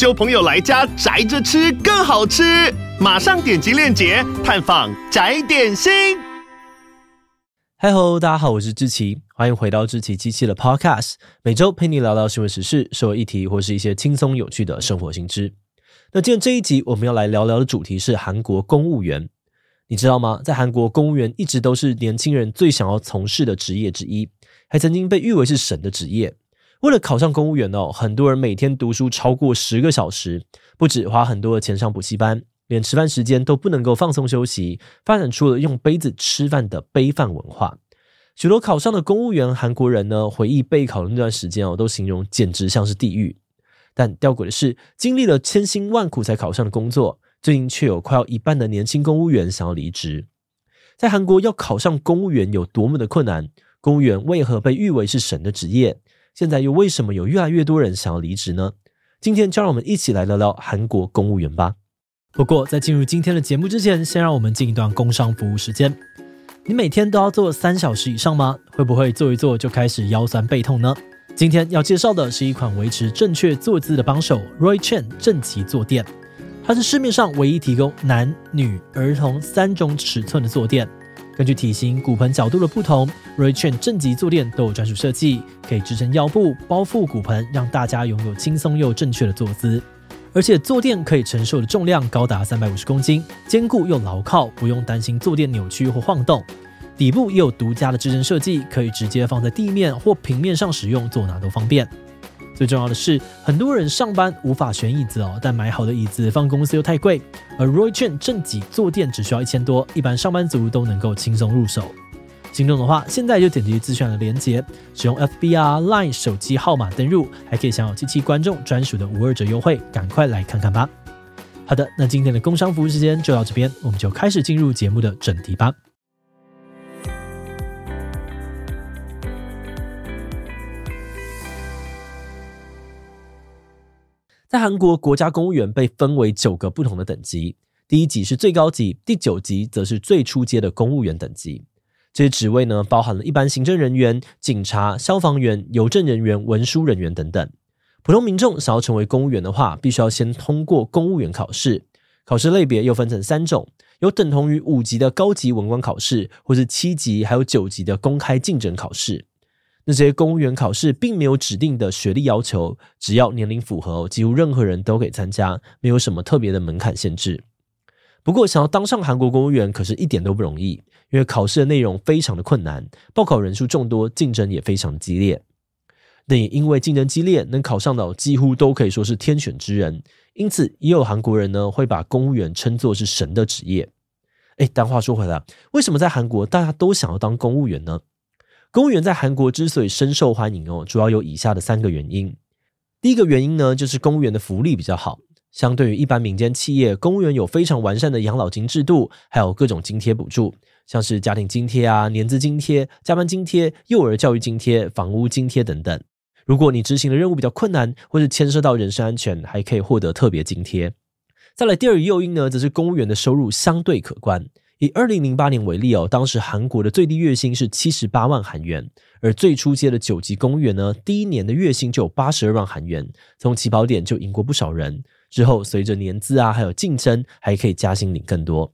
揪朋友来家宅着吃更好吃。马上点击链接探访宅点心。嗨吼，大家好，我是志奇，欢迎回到志奇机器的 Podcast，每周陪你聊聊新闻时事、社会议题或是一些轻松有趣的生活新知。那今天这一集我们要来聊聊的主题是韩国公务员。你知道吗？在韩国，公务员一直都是年轻人最想要从事的职业之一，还曾经被誉为是神的职业。为了考上公务员哦，很多人每天读书超过十个小时，不止花很多的钱上补习班。连吃饭时间都不能够放松休息，发展出了用杯子吃饭的杯饭文化。许多考上的公务员韩国人呢，回忆备考的那段时间哦，都形容简直像是地狱。但吊诡的是，经历了千辛万苦才考上的工作，最近却有快要一半的年轻公务员想要离职。在韩国要考上公务员有多么的困难？公务员为何被誉为是神的职业？现在又为什么有越来越多人想要离职呢？今天就让我们一起来聊聊韩国公务员吧。不过，在进入今天的节目之前，先让我们进一段工商服务时间。你每天都要坐三小时以上吗？会不会坐一坐就开始腰酸背痛呢？今天要介绍的是一款维持正确坐姿的帮手 ——Roy Chen 正脊坐垫。它是市面上唯一提供男、女、儿童三种尺寸的坐垫。根据体型、骨盆角度的不同，Ray Chen 正极坐垫都有专属设计，可以支撑腰部、包覆骨盆，让大家拥有轻松又正确的坐姿。而且坐垫可以承受的重量高达三百五十公斤，坚固又牢靠，不用担心坐垫扭曲或晃动。底部也有独家的支撑设计，可以直接放在地面或平面上使用，坐哪都方便。最重要的是，很多人上班无法选椅子哦，但买好的椅子放公司又太贵，而 Roy Chen 正脊坐垫只需要一千多，一般上班族都能够轻松入手。心动的话，现在就点击资讯的链接，使用 FB 啊 Line 手机号码登入，还可以享有七七观众专属的五二折优惠，赶快来看看吧。好的，那今天的工商服务时间就到这边，我们就开始进入节目的正题吧。在韩国，国家公务员被分为九个不同的等级，第一级是最高级，第九级则是最初阶的公务员等级。这些职位呢，包含了一般行政人员、警察、消防员、邮政人员、文书人员等等。普通民众想要成为公务员的话，必须要先通过公务员考试。考试类别又分成三种：有等同于五级的高级文官考试，或是七级还有九级的公开竞争考试。那些公务员考试并没有指定的学历要求，只要年龄符合，几乎任何人都可以参加，没有什么特别的门槛限制。不过，想要当上韩国公务员，可是一点都不容易。因为考试的内容非常的困难，报考人数众多，竞争也非常激烈。但也因为竞争激烈，能考上的几乎都可以说是天选之人。因此，也有韩国人呢会把公务员称作是神的职业。哎，但话说回来，为什么在韩国大家都想要当公务员呢？公务员在韩国之所以深受欢迎哦，主要有以下的三个原因。第一个原因呢，就是公务员的福利比较好。相对于一般民间企业，公务员有非常完善的养老金制度，还有各种津贴补助。像是家庭津贴啊、年资津贴、加班津贴、幼儿教育津贴、房屋津贴等等。如果你执行的任务比较困难，或是牵涉到人身安全，还可以获得特别津贴。再来第二个诱因呢，则是公务员的收入相对可观。以二零零八年为例哦，当时韩国的最低月薪是七十八万韩元，而最初阶的九级公务员呢，第一年的月薪就有八十二万韩元，从起跑点就赢过不少人。之后随着年资啊，还有竞争，还可以加薪领更多。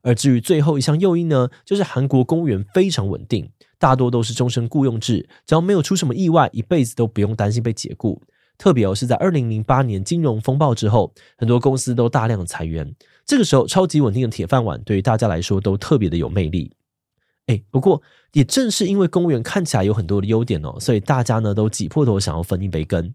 而至于最后一项诱因呢，就是韩国公务员非常稳定，大多都是终身雇佣制，只要没有出什么意外，一辈子都不用担心被解雇。特别哦，是在二零零八年金融风暴之后，很多公司都大量裁员，这个时候超级稳定的铁饭碗对于大家来说都特别的有魅力。哎，不过也正是因为公务员看起来有很多的优点哦，所以大家呢都挤破头想要分一杯羹。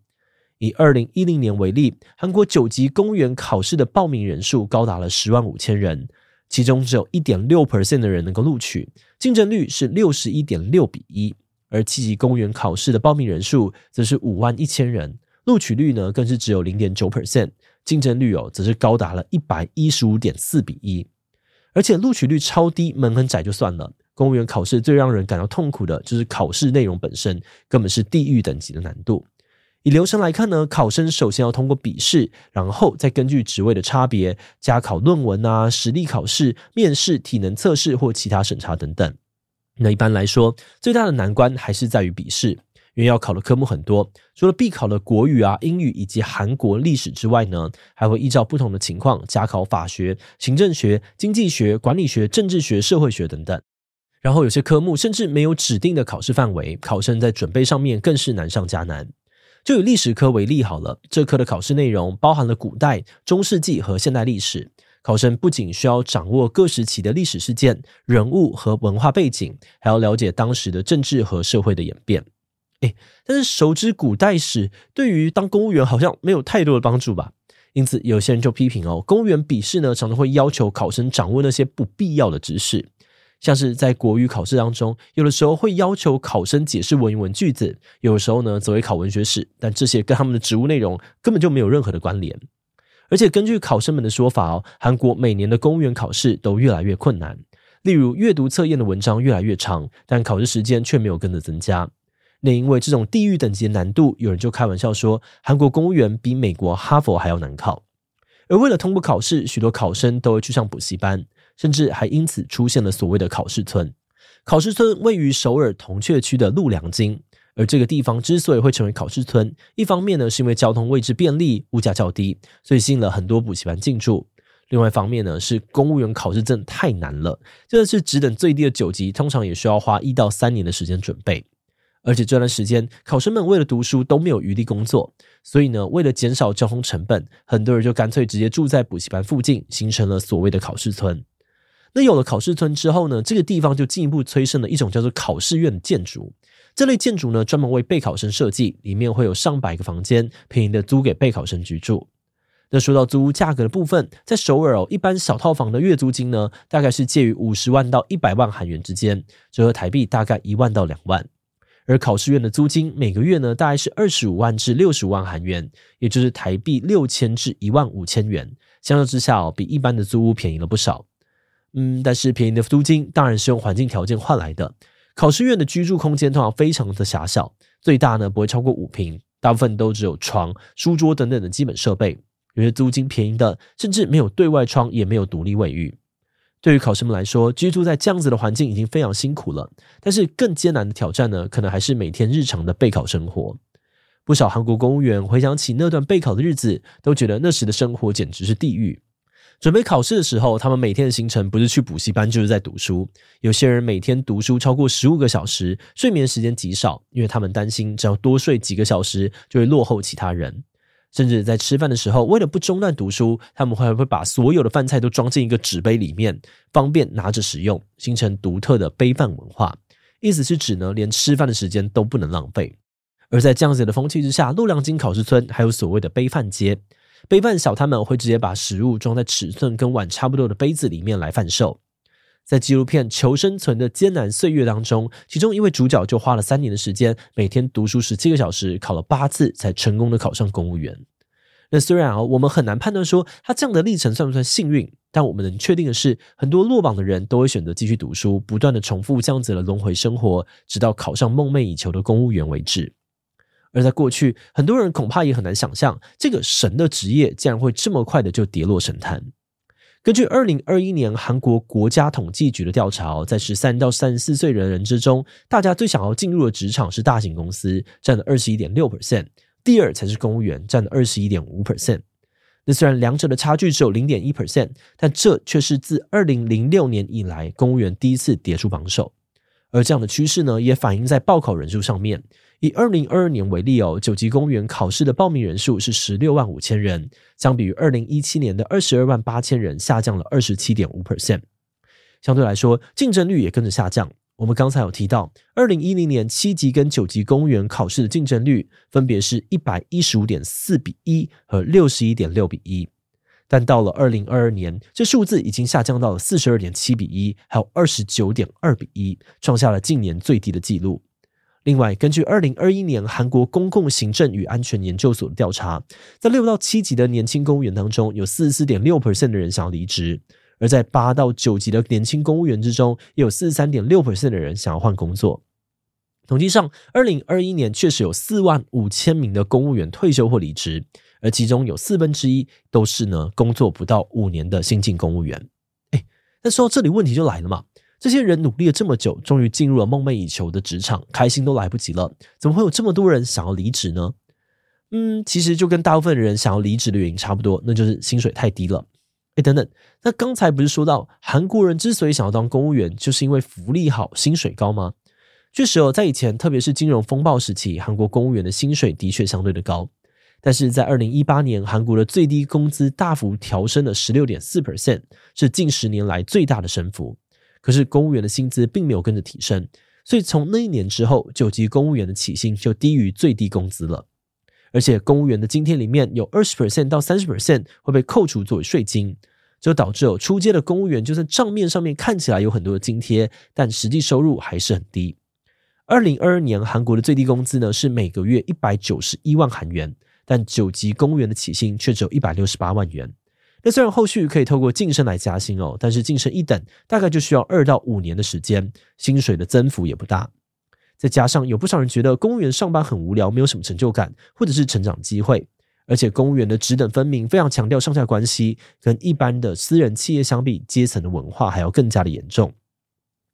以二零一零年为例，韩国九级公务员考试的报名人数高达了十万五千人。其中只有一点六 percent 的人能够录取，竞争率是六十一点六比一。而七级公务员考试的报名人数则是五万一千人，录取率呢更是只有零点九 percent，竞争率哦则是高达了一百一十五点四比一，而且录取率超低，门很窄就算了。公务员考试最让人感到痛苦的就是考试内容本身，根本是地狱等级的难度。以流程来看呢，考生首先要通过笔试，然后再根据职位的差别加考论文啊、实力考试、面试、体能测试或其他审查等等。那一般来说，最大的难关还是在于笔试，因为要考的科目很多，除了必考的国语啊、英语以及韩国历史之外呢，还会依照不同的情况加考法学、行政学、经济学、管理学、政治学、社会学等等。然后有些科目甚至没有指定的考试范围，考生在准备上面更是难上加难。就以历史科为例好了，这科的考试内容包含了古代、中世纪和现代历史。考生不仅需要掌握各时期的历史事件、人物和文化背景，还要了解当时的政治和社会的演变。哎，但是熟知古代史对于当公务员好像没有太多的帮助吧？因此，有些人就批评哦，公务员笔试呢常常会要求考生掌握那些不必要的知识。像是在国语考试当中，有的时候会要求考生解释文言文句子，有的时候呢则会考文学史，但这些跟他们的职务内容根本就没有任何的关联。而且根据考生们的说法哦，韩国每年的公务员考试都越来越困难，例如阅读测验的文章越来越长，但考试时间却没有跟着增加。那因为这种地狱等级的难度，有人就开玩笑说，韩国公务员比美国哈佛还要难考。而为了通过考试，许多考生都会去上补习班。甚至还因此出现了所谓的考试村。考试村位于首尔铜雀区的陆良京，而这个地方之所以会成为考试村，一方面呢是因为交通位置便利、物价较低，所以吸引了很多补习班进驻；另外一方面呢是公务员考试证太难了，这是只等最低的九级，通常也需要花一到三年的时间准备。而且这段时间，考生们为了读书都没有余力工作，所以呢，为了减少交通成本，很多人就干脆直接住在补习班附近，形成了所谓的考试村。那有了考试村之后呢，这个地方就进一步催生了一种叫做考试院的建筑。这类建筑呢，专门为备考生设计，里面会有上百个房间，便宜的租给备考生居住。那说到租屋价格的部分，在首尔哦，一般小套房的月租金呢，大概是介于五十万到一百万韩元之间，折合台币大概一万到两万。而考试院的租金每个月呢，大概是二十五万至六十五万韩元，也就是台币六千至一万五千元。相较之下哦，比一般的租屋便宜了不少。嗯，但是便宜的租金当然是用环境条件换来的。考试院的居住空间通常非常的狭小，最大呢不会超过五平，大部分都只有床、书桌等等的基本设备。有些租金便宜的，甚至没有对外窗，也没有独立卫浴。对于考生们来说，居住在这样子的环境已经非常辛苦了。但是更艰难的挑战呢，可能还是每天日常的备考生活。不少韩国公务员回想起那段备考的日子，都觉得那时的生活简直是地狱。准备考试的时候，他们每天的行程不是去补习班，就是在读书。有些人每天读书超过十五个小时，睡眠时间极少，因为他们担心只要多睡几个小时就会落后其他人。甚至在吃饭的时候，为了不中断读书，他们会会把所有的饭菜都装进一个纸杯里面，方便拿着食用，形成独特的杯饭文化。意思是指呢，连吃饭的时间都不能浪费。而在这样子的风气之下，陆良金考试村还有所谓的杯饭街。杯饭小摊们会直接把食物装在尺寸跟碗差不多的杯子里面来贩售。在纪录片《求生存的艰难岁月》当中，其中一位主角就花了三年的时间，每天读书十七个小时，考了八次才成功的考上公务员。那虽然啊，我们很难判断说他这样的历程算不算幸运，但我们能确定的是，很多落榜的人都会选择继续读书，不断的重复这样子的轮回生活，直到考上梦寐以求的公务员为止。而在过去，很多人恐怕也很难想象，这个神的职业竟然会这么快的就跌落神坛。根据二零二一年韩国国家统计局的调查，在十三到三十四岁人人之中，大家最想要进入的职场是大型公司，占了二十一点六 percent，第二才是公务员，占了二十一点五 percent。那虽然两者的差距只有零点一 percent，但这却是自二零零六年以来公务员第一次跌出榜首。而这样的趋势呢，也反映在报考人数上面。以二零二二年为例哦，九级公务员考试的报名人数是十六万五千人，相比于二零一七年的二十二万八千人，下降了二十七点五 percent。相对来说，竞争率也跟着下降。我们刚才有提到，二零一零年七级跟九级公务员考试的竞争率分别是一百一十五点四比一和六十一点六比一，但到了二零二二年，这数字已经下降到了四十二点七比一，还有二十九点二比一，创下了近年最低的纪录。另外，根据二零二一年韩国公共行政与安全研究所的调查，在六到七级的年轻公务员当中，有四十四点六 percent 的人想要离职；而在八到九级的年轻公务员之中，也有四十三点六 percent 的人想要换工作。统计上，二零二一年确实有四万五千名的公务员退休或离职，而其中有四分之一都是呢工作不到五年的新进公务员。哎，那说到这里，问题就来了嘛。这些人努力了这么久，终于进入了梦寐以求的职场，开心都来不及了，怎么会有这么多人想要离职呢？嗯，其实就跟大部分人想要离职的原因差不多，那就是薪水太低了。哎，等等，那刚才不是说到韩国人之所以想要当公务员，就是因为福利好、薪水高吗？确实哦，在以前，特别是金融风暴时期，韩国公务员的薪水的确相对的高。但是在二零一八年，韩国的最低工资大幅调升了十六点四 percent，是近十年来最大的升幅。可是公务员的薪资并没有跟着提升，所以从那一年之后，九级公务员的起薪就低于最低工资了。而且公务员的津贴里面有二十 percent 到三十 percent 会被扣除作为税金，就导致有初阶的公务员就算账面上面看起来有很多的津贴，但实际收入还是很低。二零二二年韩国的最低工资呢是每个月一百九十一万韩元，但九级公务员的起薪却只有一百六十八万元。那虽然后续可以透过晋升来加薪哦，但是晋升一等大概就需要二到五年的时间，薪水的增幅也不大。再加上有不少人觉得公务员上班很无聊，没有什么成就感，或者是成长机会，而且公务员的职等分明，非常强调上下关系，跟一般的私人企业相比，阶层的文化还要更加的严重。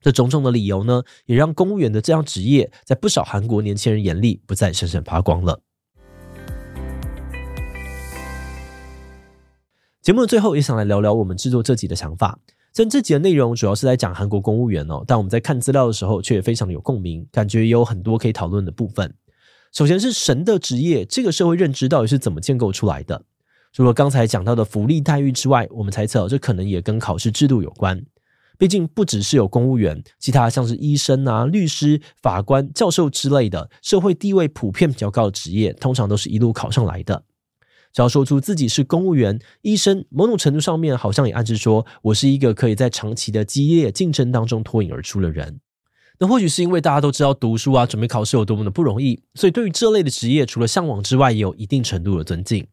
这种种的理由呢，也让公务员的这样职业，在不少韩国年轻人眼里不再闪闪发光了。节目的最后也想来聊聊我们制作这集的想法。虽然这集的内容主要是在讲韩国公务员哦，但我们在看资料的时候却也非常有共鸣，感觉也有很多可以讨论的部分。首先是神的职业，这个社会认知到底是怎么建构出来的？除了刚才讲到的福利待遇之外，我们猜测这可能也跟考试制度有关。毕竟不只是有公务员，其他像是医生啊、律师、法官、教授之类的社会地位普遍比较高的职业，通常都是一路考上来的。只要说出自己是公务员、医生，某种程度上面好像也暗示说我是一个可以在长期的激烈竞争当中脱颖而出的人。那或许是因为大家都知道读书啊、准备考试有多么的不容易，所以对于这类的职业，除了向往之外，也有一定程度的尊敬。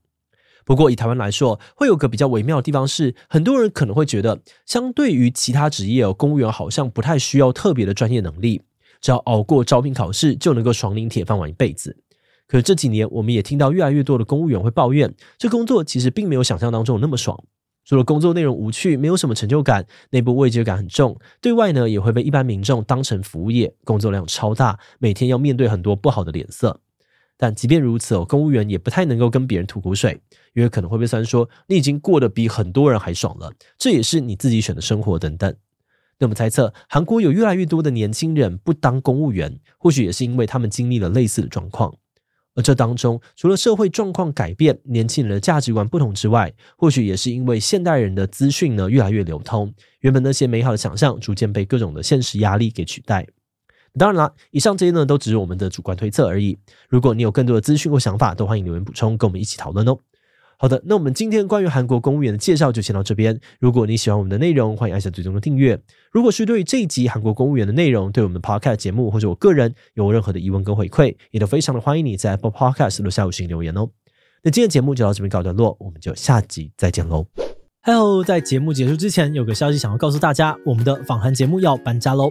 不过以台湾来说，会有个比较微妙的地方是，很多人可能会觉得，相对于其他职业哦，公务员好像不太需要特别的专业能力，只要熬过招聘考试，就能够爽领铁饭碗一辈子。可是这几年，我们也听到越来越多的公务员会抱怨，这工作其实并没有想象当中那么爽。除了工作内容无趣，没有什么成就感，内部畏惧感很重，对外呢也会被一般民众当成服务业，工作量超大，每天要面对很多不好的脸色。但即便如此哦，公务员也不太能够跟别人吐苦水，因为可能会被酸说你已经过得比很多人还爽了，这也是你自己选的生活等等。那么猜测，韩国有越来越多的年轻人不当公务员，或许也是因为他们经历了类似的状况。而这当中，除了社会状况改变、年轻人的价值观不同之外，或许也是因为现代人的资讯呢越来越流通，原本那些美好的想象逐渐被各种的现实压力给取代。当然啦，以上这些呢都只是我们的主观推测而已。如果你有更多的资讯或想法，都欢迎留言补充，跟我们一起讨论哦。好的，那我们今天关于韩国公务员的介绍就先到这边。如果你喜欢我们的内容，欢迎按下最终的订阅。如果是对于这一集韩国公务员的内容，对我们的 Podcast 节目或者我个人有任何的疑问跟回馈，也都非常的欢迎你在 Apple Podcast 留下五星留言哦。那今天节目就到这边告段落，我们就下集再见喽。Hello，在节目结束之前，有个消息想要告诉大家，我们的访韩节目要搬家喽。